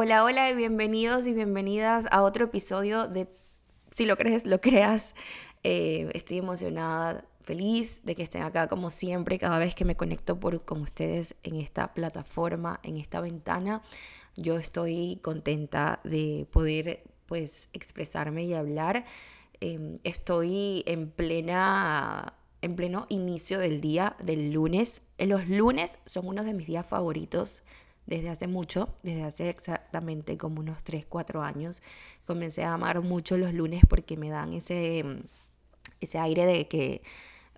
Hola, hola y bienvenidos y bienvenidas a otro episodio de Si lo crees, lo creas. Eh, estoy emocionada, feliz de que estén acá como siempre, cada vez que me conecto por, con ustedes en esta plataforma, en esta ventana. Yo estoy contenta de poder pues expresarme y hablar. Em, estoy en plena en pleno inicio del día del lunes. Los lunes son uno de mis días favoritos desde hace mucho, desde hace exactamente como unos 3, 4 años. Comencé a amar mucho los lunes porque me dan ese, ese aire de que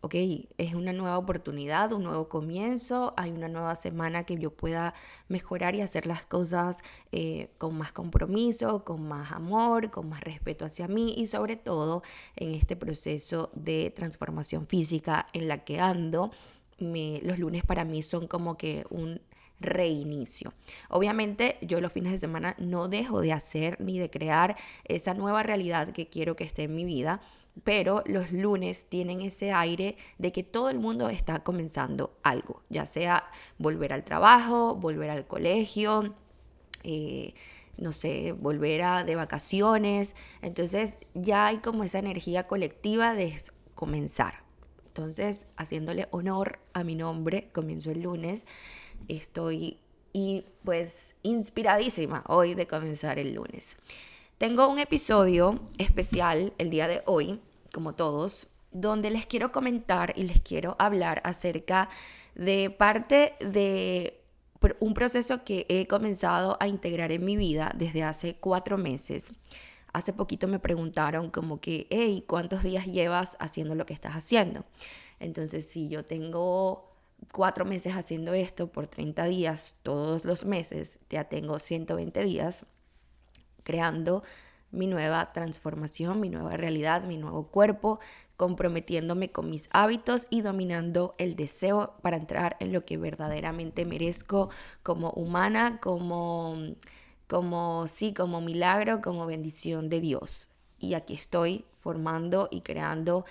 ok, es una nueva oportunidad, un nuevo comienzo, hay una nueva semana que yo pueda mejorar y hacer las cosas eh, con más compromiso, con más amor, con más respeto hacia mí y sobre todo en este proceso de transformación física en la que ando. los lunes para mí son como que un reinicio. Obviamente yo los fines de semana no dejo de hacer ni de crear esa nueva realidad que quiero que esté en mi vida pero los lunes tienen ese aire de que todo el mundo está comenzando algo, ya sea volver al trabajo, volver al colegio, eh, no sé, volver a, de vacaciones. Entonces ya hay como esa energía colectiva de comenzar. Entonces, haciéndole honor a mi nombre, comienzo el lunes, estoy y pues inspiradísima hoy de comenzar el lunes. Tengo un episodio especial el día de hoy, como todos, donde les quiero comentar y les quiero hablar acerca de parte de un proceso que he comenzado a integrar en mi vida desde hace cuatro meses. Hace poquito me preguntaron como que, hey, ¿cuántos días llevas haciendo lo que estás haciendo? Entonces, si yo tengo cuatro meses haciendo esto por 30 días todos los meses, ya tengo 120 días creando mi nueva transformación, mi nueva realidad, mi nuevo cuerpo, comprometiéndome con mis hábitos y dominando el deseo para entrar en lo que verdaderamente merezco como humana, como, como sí, como milagro, como bendición de Dios. Y aquí estoy formando y creando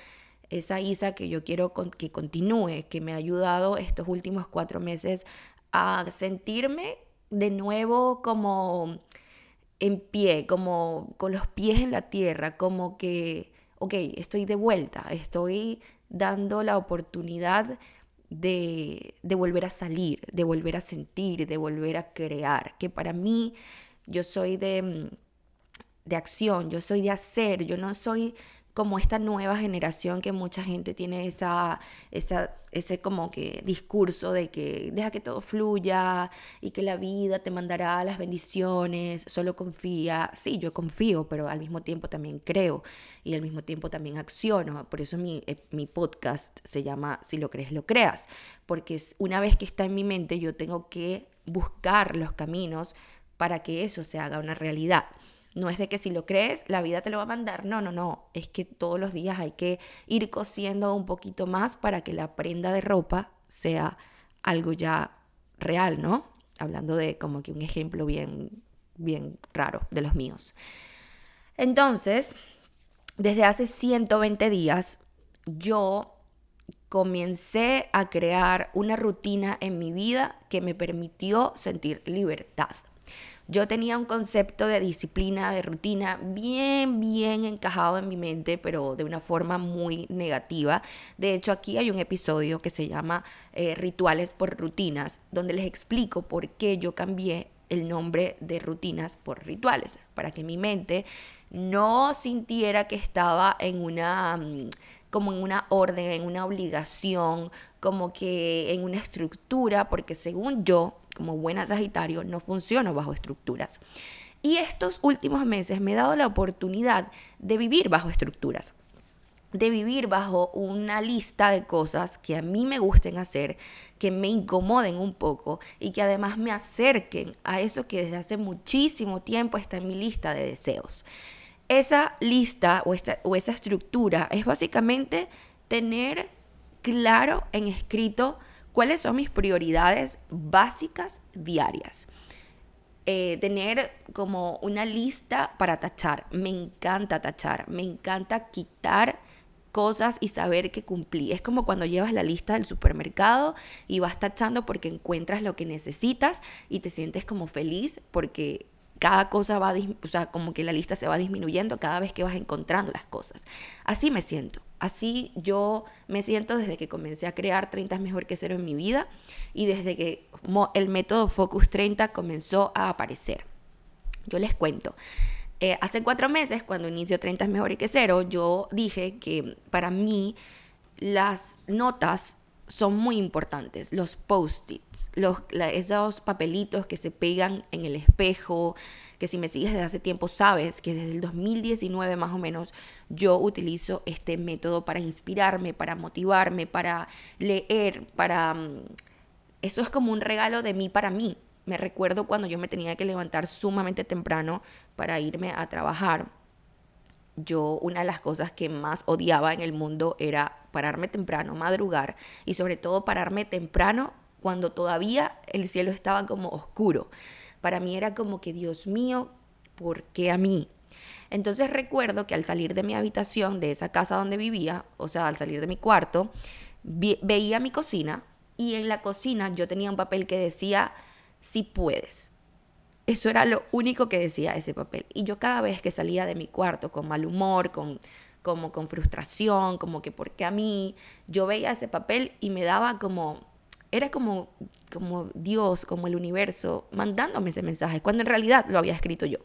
esa Isa que yo quiero que continúe, que me ha ayudado estos últimos cuatro meses a sentirme de nuevo como en pie, como con los pies en la tierra, como que, ok, estoy de vuelta, estoy dando la oportunidad de, de, volver a salir, de volver a sentir, de volver a crear, que para mí yo soy de, de acción, yo soy de hacer, yo no soy como esta nueva generación que mucha gente tiene esa, esa, ese como que discurso de que deja que todo fluya y que la vida te mandará las bendiciones, solo confía. Sí, yo confío, pero al mismo tiempo también creo y al mismo tiempo también acciono. Por eso mi, eh, mi podcast se llama Si lo crees, lo creas, porque una vez que está en mi mente yo tengo que buscar los caminos para que eso se haga una realidad. No es de que si lo crees, la vida te lo va a mandar. No, no, no. Es que todos los días hay que ir cosiendo un poquito más para que la prenda de ropa sea algo ya real, ¿no? Hablando de como que un ejemplo bien, bien raro de los míos. Entonces, desde hace 120 días, yo comencé a crear una rutina en mi vida que me permitió sentir libertad. Yo tenía un concepto de disciplina, de rutina, bien, bien encajado en mi mente, pero de una forma muy negativa. De hecho, aquí hay un episodio que se llama eh, Rituales por Rutinas, donde les explico por qué yo cambié el nombre de rutinas por rituales, para que mi mente no sintiera que estaba en una mm, como en una orden, en una obligación, como que en una estructura, porque según yo, como buena Sagitario, no funciono bajo estructuras. Y estos últimos meses me he dado la oportunidad de vivir bajo estructuras, de vivir bajo una lista de cosas que a mí me gusten hacer, que me incomoden un poco y que además me acerquen a eso que desde hace muchísimo tiempo está en mi lista de deseos. Esa lista o, o esa estructura es básicamente tener claro en escrito cuáles son mis prioridades básicas diarias. Eh, tener como una lista para tachar. Me encanta tachar, me encanta quitar cosas y saber que cumplí. Es como cuando llevas la lista del supermercado y vas tachando porque encuentras lo que necesitas y te sientes como feliz porque cada cosa va, o sea, como que la lista se va disminuyendo cada vez que vas encontrando las cosas. Así me siento. Así yo me siento desde que comencé a crear 30 es mejor que cero en mi vida y desde que el método Focus 30 comenzó a aparecer. Yo les cuento. Eh, hace cuatro meses, cuando inició 30 es mejor que cero, yo dije que para mí las notas son muy importantes, los post-its, los, esos papelitos que se pegan en el espejo, que si me sigues desde hace tiempo sabes que desde el 2019 más o menos yo utilizo este método para inspirarme, para motivarme, para leer, para... Mm, eso es como un regalo de mí para mí. Me recuerdo cuando yo me tenía que levantar sumamente temprano para irme a trabajar. Yo una de las cosas que más odiaba en el mundo era pararme temprano, madrugar y sobre todo pararme temprano cuando todavía el cielo estaba como oscuro para mí era como que, Dios mío, ¿por qué a mí? Entonces recuerdo que al salir de mi habitación, de esa casa donde vivía, o sea, al salir de mi cuarto, veía mi cocina y en la cocina yo tenía un papel que decía, si puedes. Eso era lo único que decía ese papel. Y yo cada vez que salía de mi cuarto con mal humor, con como con frustración, como que ¿por qué a mí, yo veía ese papel y me daba como era como, como Dios, como el universo, mandándome ese mensaje, cuando en realidad lo había escrito yo.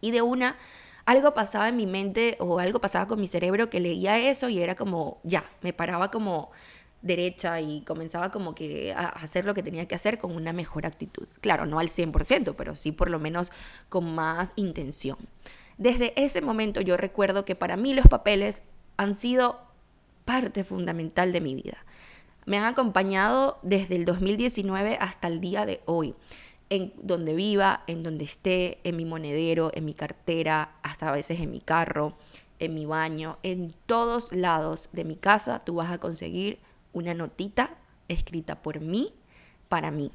Y de una, algo pasaba en mi mente o algo pasaba con mi cerebro que leía eso y era como, ya, me paraba como derecha y comenzaba como que a hacer lo que tenía que hacer con una mejor actitud. Claro, no al 100%, pero sí por lo menos con más intención. Desde ese momento yo recuerdo que para mí los papeles han sido parte fundamental de mi vida me han acompañado desde el 2019 hasta el día de hoy. En donde viva, en donde esté, en mi monedero, en mi cartera, hasta a veces en mi carro, en mi baño, en todos lados de mi casa, tú vas a conseguir una notita escrita por mí, para mí.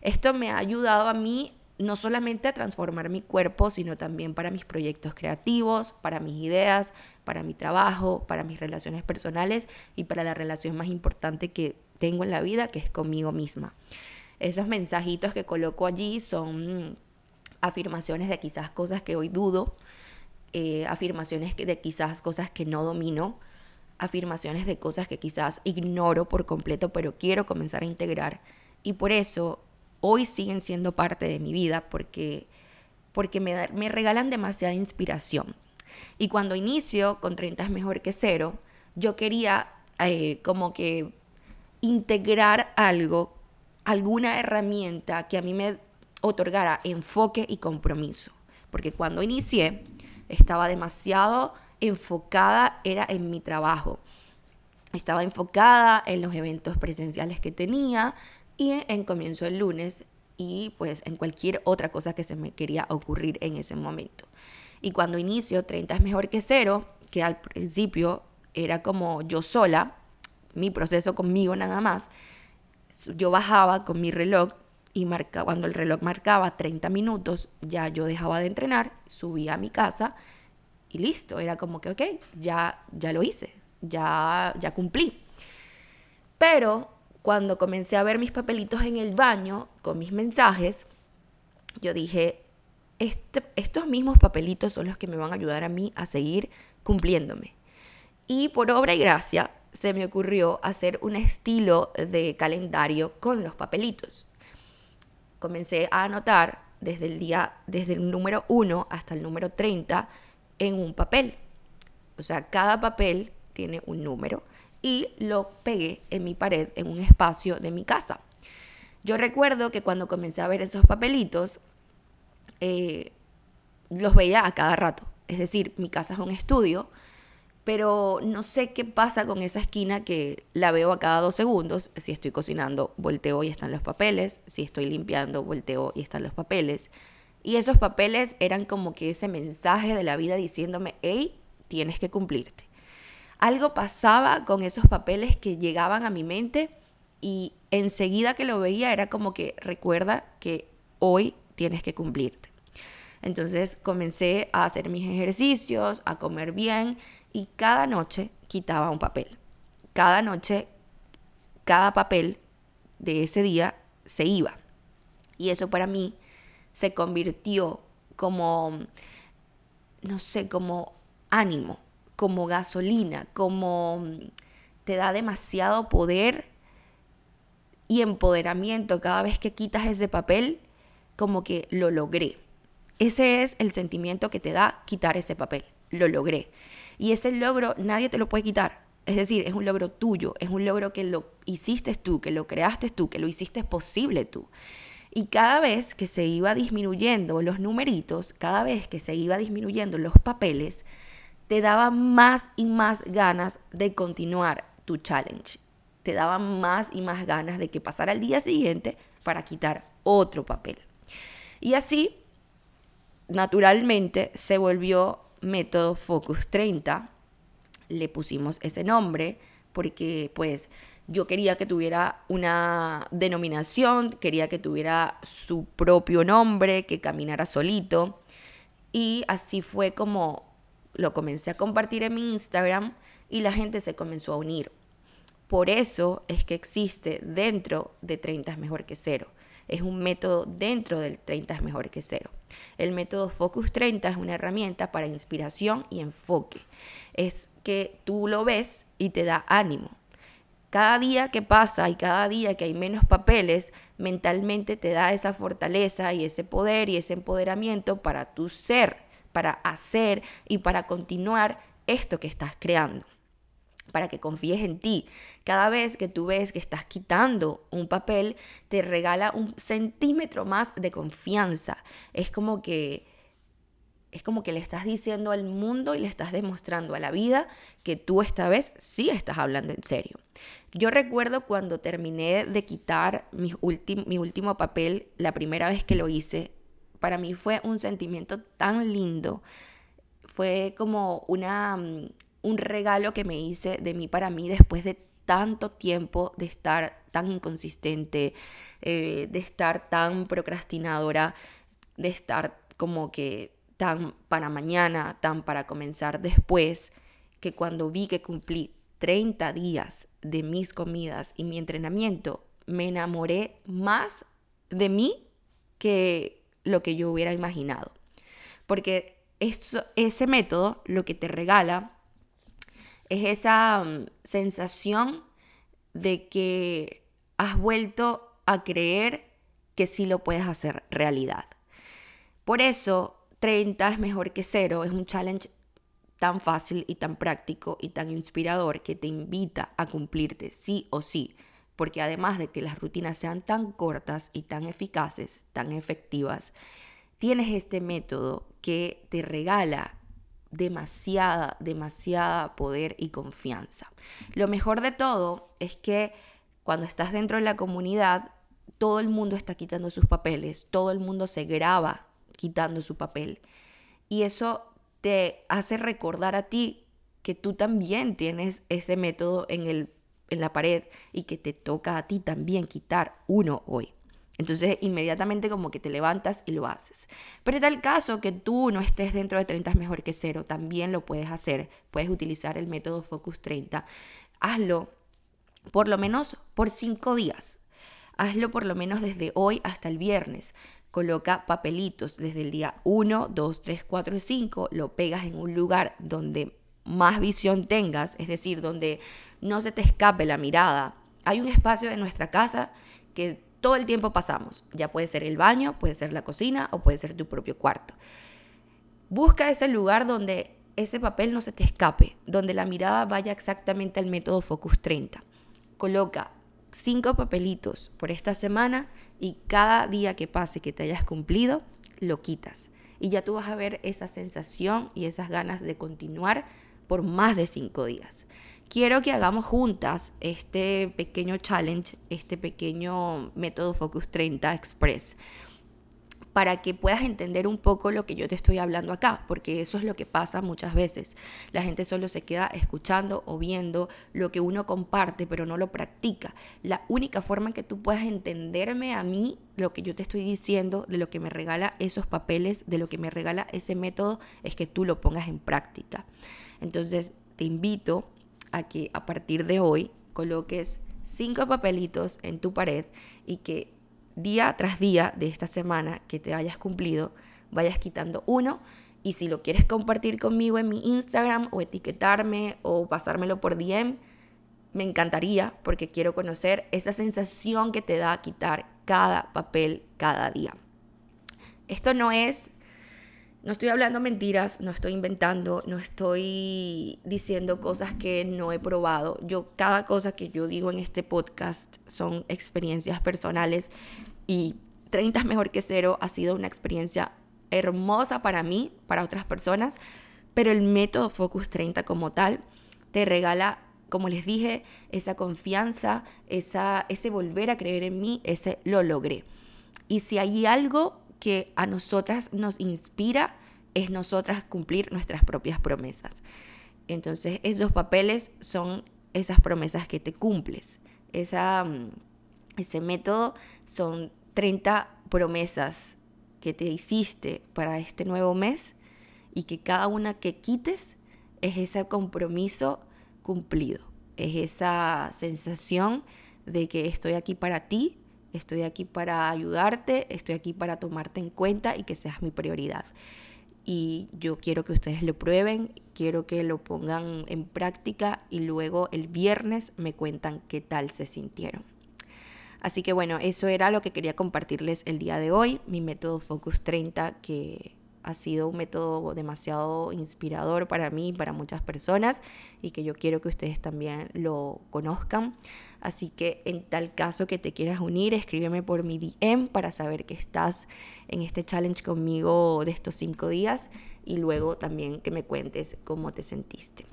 Esto me ha ayudado a mí no solamente a transformar mi cuerpo, sino también para mis proyectos creativos, para mis ideas, para mi trabajo, para mis relaciones personales y para la relación más importante que tengo en la vida, que es conmigo misma. Esos mensajitos que coloco allí son afirmaciones de quizás cosas que hoy dudo, eh, afirmaciones de quizás cosas que no domino, afirmaciones de cosas que quizás ignoro por completo, pero quiero comenzar a integrar. Y por eso hoy siguen siendo parte de mi vida porque, porque me, me regalan demasiada inspiración. Y cuando inicio con 30 es mejor que cero, yo quería eh, como que integrar algo, alguna herramienta que a mí me otorgara enfoque y compromiso. Porque cuando inicié estaba demasiado enfocada, era en mi trabajo. Estaba enfocada en los eventos presenciales que tenía, y en comienzo el lunes y pues en cualquier otra cosa que se me quería ocurrir en ese momento. Y cuando inicio 30 es mejor que cero, que al principio era como yo sola, mi proceso conmigo nada más, yo bajaba con mi reloj y marca, cuando el reloj marcaba 30 minutos, ya yo dejaba de entrenar, subía a mi casa y listo, era como que, ok, ya, ya lo hice, ya, ya cumplí. Pero cuando comencé a ver mis papelitos en el baño con mis mensajes, yo dije, este, estos mismos papelitos son los que me van a ayudar a mí a seguir cumpliéndome. Y por obra y gracia se me ocurrió hacer un estilo de calendario con los papelitos. Comencé a anotar desde el día, desde el número 1 hasta el número 30 en un papel. O sea, cada papel tiene un número y lo pegué en mi pared en un espacio de mi casa. Yo recuerdo que cuando comencé a ver esos papelitos, eh, los veía a cada rato. Es decir, mi casa es un estudio, pero no sé qué pasa con esa esquina que la veo a cada dos segundos. Si estoy cocinando, volteo y están los papeles. Si estoy limpiando, volteo y están los papeles. Y esos papeles eran como que ese mensaje de la vida diciéndome, hey, tienes que cumplirte algo pasaba con esos papeles que llegaban a mi mente y enseguida que lo veía era como que recuerda que hoy tienes que cumplirte. Entonces comencé a hacer mis ejercicios, a comer bien y cada noche quitaba un papel. Cada noche, cada papel de ese día se iba. Y eso para mí se convirtió como, no sé, como ánimo, como gasolina, como te da demasiado poder y empoderamiento cada vez que quitas ese papel, como que lo logré. Ese es el sentimiento que te da quitar ese papel. Lo logré. Y ese logro nadie te lo puede quitar. Es decir, es un logro tuyo, es un logro que lo hiciste tú, que lo creaste tú, que lo hiciste posible tú. Y cada vez que se iba disminuyendo los numeritos, cada vez que se iba disminuyendo los papeles, te daba más y más ganas de continuar tu challenge. Te daba más y más ganas de que pasara el día siguiente para quitar otro papel. Y así, naturalmente, se volvió método Focus 30. Le pusimos ese nombre porque pues yo quería que tuviera una denominación, quería que tuviera su propio nombre, que caminara solito. Y así fue como lo comencé a compartir en mi Instagram y la gente se comenzó a unir. Por eso es que existe dentro de 30 es mejor que cero. Es un método dentro del 30 es mejor que cero. El método Focus 30 es una herramienta para inspiración y enfoque. Es que tú lo ves y te da ánimo. Cada día que pasa y cada día que hay menos papeles, mentalmente te da esa fortaleza y ese poder y ese empoderamiento para tu ser, para hacer y para continuar esto que estás creando para que confíes en ti. Cada vez que tú ves que estás quitando un papel, te regala un centímetro más de confianza. Es como que es como que le estás diciendo al mundo y le estás demostrando a la vida que tú esta vez sí estás hablando en serio. Yo recuerdo cuando terminé de quitar mi, mi último papel, la primera vez que lo hice, para mí fue un sentimiento tan lindo. Fue como una, mm, un regalo que me hice de mí para mí después de tanto tiempo de estar tan inconsistente, eh, de estar tan procrastinadora, de estar como que tan para mañana, tan para comenzar después, que cuando vi que cumplí 30 días de mis comidas y mi entrenamiento, me enamoré más de mí que lo que yo hubiera imaginado. Porque ese método lo que te regala es esa mm, sensación de que has vuelto a creer que sí lo puedes hacer realidad. Por eso 30 es mejor que cero, es un challenge tan fácil y tan práctico y tan inspirador que te invita a cumplirte sí o sí, porque además de que las rutinas sean tan cortas y tan eficaces, tan efectivas, tienes este método que te regala demasiada, demasiada poder y confianza. Lo mejor de todo es que cuando estás dentro de la comunidad, todo el mundo está quitando sus papeles, todo el mundo se graba quitando su papel. Y eso te hace recordar a ti que tú también tienes ese método en, el, en la pared y que te toca a ti también quitar uno hoy. Entonces inmediatamente como que te levantas y lo haces. Pero en tal caso que tú no estés dentro de 30 es mejor que cero, también lo puedes hacer. Puedes utilizar el método Focus 30. Hazlo por lo menos por 5 días. Hazlo por lo menos desde hoy hasta el viernes. Coloca papelitos desde el día 1, 2, 3, 4 y 5. Lo pegas en un lugar donde más visión tengas, es decir, donde no se te escape la mirada. Hay un espacio en nuestra casa que todo el tiempo pasamos. Ya puede ser el baño, puede ser la cocina o puede ser tu propio cuarto. Busca ese lugar donde ese papel no se te escape, donde la mirada vaya exactamente al método Focus 30. Coloca cinco papelitos por esta semana y cada día que pase que te hayas cumplido, lo quitas. Y ya tú vas a ver esa sensación y esas ganas de continuar por más de cinco días quiero que hagamos juntas este pequeño challenge, este pequeño método Focus 30 Express para que puedas entender un poco lo que yo te estoy hablando acá, porque eso es lo que pasa muchas veces. La gente solo se queda escuchando o viendo lo que uno comparte, pero no lo practica. La única forma en que tú puedas entenderme a mí, lo que yo te estoy diciendo, de lo que me regala esos papeles, de lo que me regala ese método, es que tú lo pongas en práctica. Entonces, te invito a que a partir de hoy coloques cinco papelitos en tu pared y que día tras día de esta semana que te hayas cumplido, vayas quitando uno y si lo quieres compartir conmigo en mi Instagram o etiquetarme o pasármelo por DM, me encantaría porque quiero conocer esa sensación que te da quitar cada papel cada día. Esto no es, no estoy hablando mentiras, no estoy inventando, no estoy diciendo cosas que no he probado. Yo, cada cosa que yo digo en este podcast son experiencias personales y 30 es mejor que cero ha sido una experiencia hermosa para mí, para otras personas, pero el método Focus 30 como tal te regala, como les dije, esa confianza, esa, ese volver a creer en mí, ese lo logré. Y si hay algo que a nosotras nos inspira, es nosotras cumplir nuestras propias promesas. Entonces, esos papeles son esas promesas que te cumples. Esa, mm, ese método son 30 promesas que te hiciste para este nuevo mes y que cada una que quites es ese compromiso cumplido, es esa sensación de que estoy aquí para ti, estoy aquí para ayudarte, estoy aquí para tomarte en cuenta y que seas mi prioridad. Y yo quiero que ustedes lo prueben, quiero que lo pongan en práctica y luego el viernes me cuentan qué tal se sintieron. Así que bueno, eso era lo que quería compartirles el día de hoy, mi método Focus 30, que ha sido un método demasiado inspirador para mí y para muchas personas y que yo quiero que ustedes también lo conozcan. Así que en tal caso que te quieras unir, escríbeme por mi DM para saber que estás en este challenge conmigo de estos cinco días y luego también que me cuentes cómo te sentiste.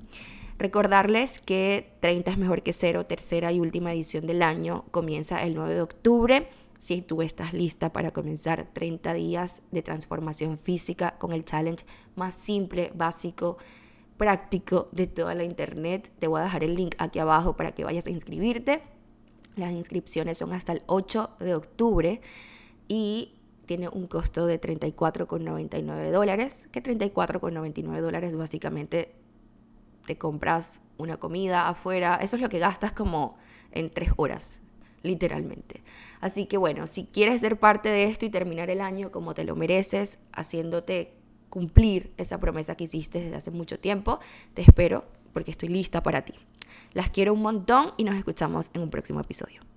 Recordarles que 30 es mejor que cero, tercera y última edición del año, comienza el 9 de octubre. Si tú estás lista para comenzar 30 días de transformación física con el challenge más simple, básico, práctico de toda la internet, te voy a dejar el link aquí abajo para que vayas a inscribirte. Las inscripciones son hasta el 8 de octubre y tiene un costo de 34,99 dólares, que 34,99 dólares básicamente te compras una comida afuera, eso es lo que gastas como en tres horas, literalmente. Así que bueno, si quieres ser parte de esto y terminar el año como te lo mereces, haciéndote cumplir esa promesa que hiciste desde hace mucho tiempo, te espero porque estoy lista para ti. Las quiero un montón y nos escuchamos en un próximo episodio.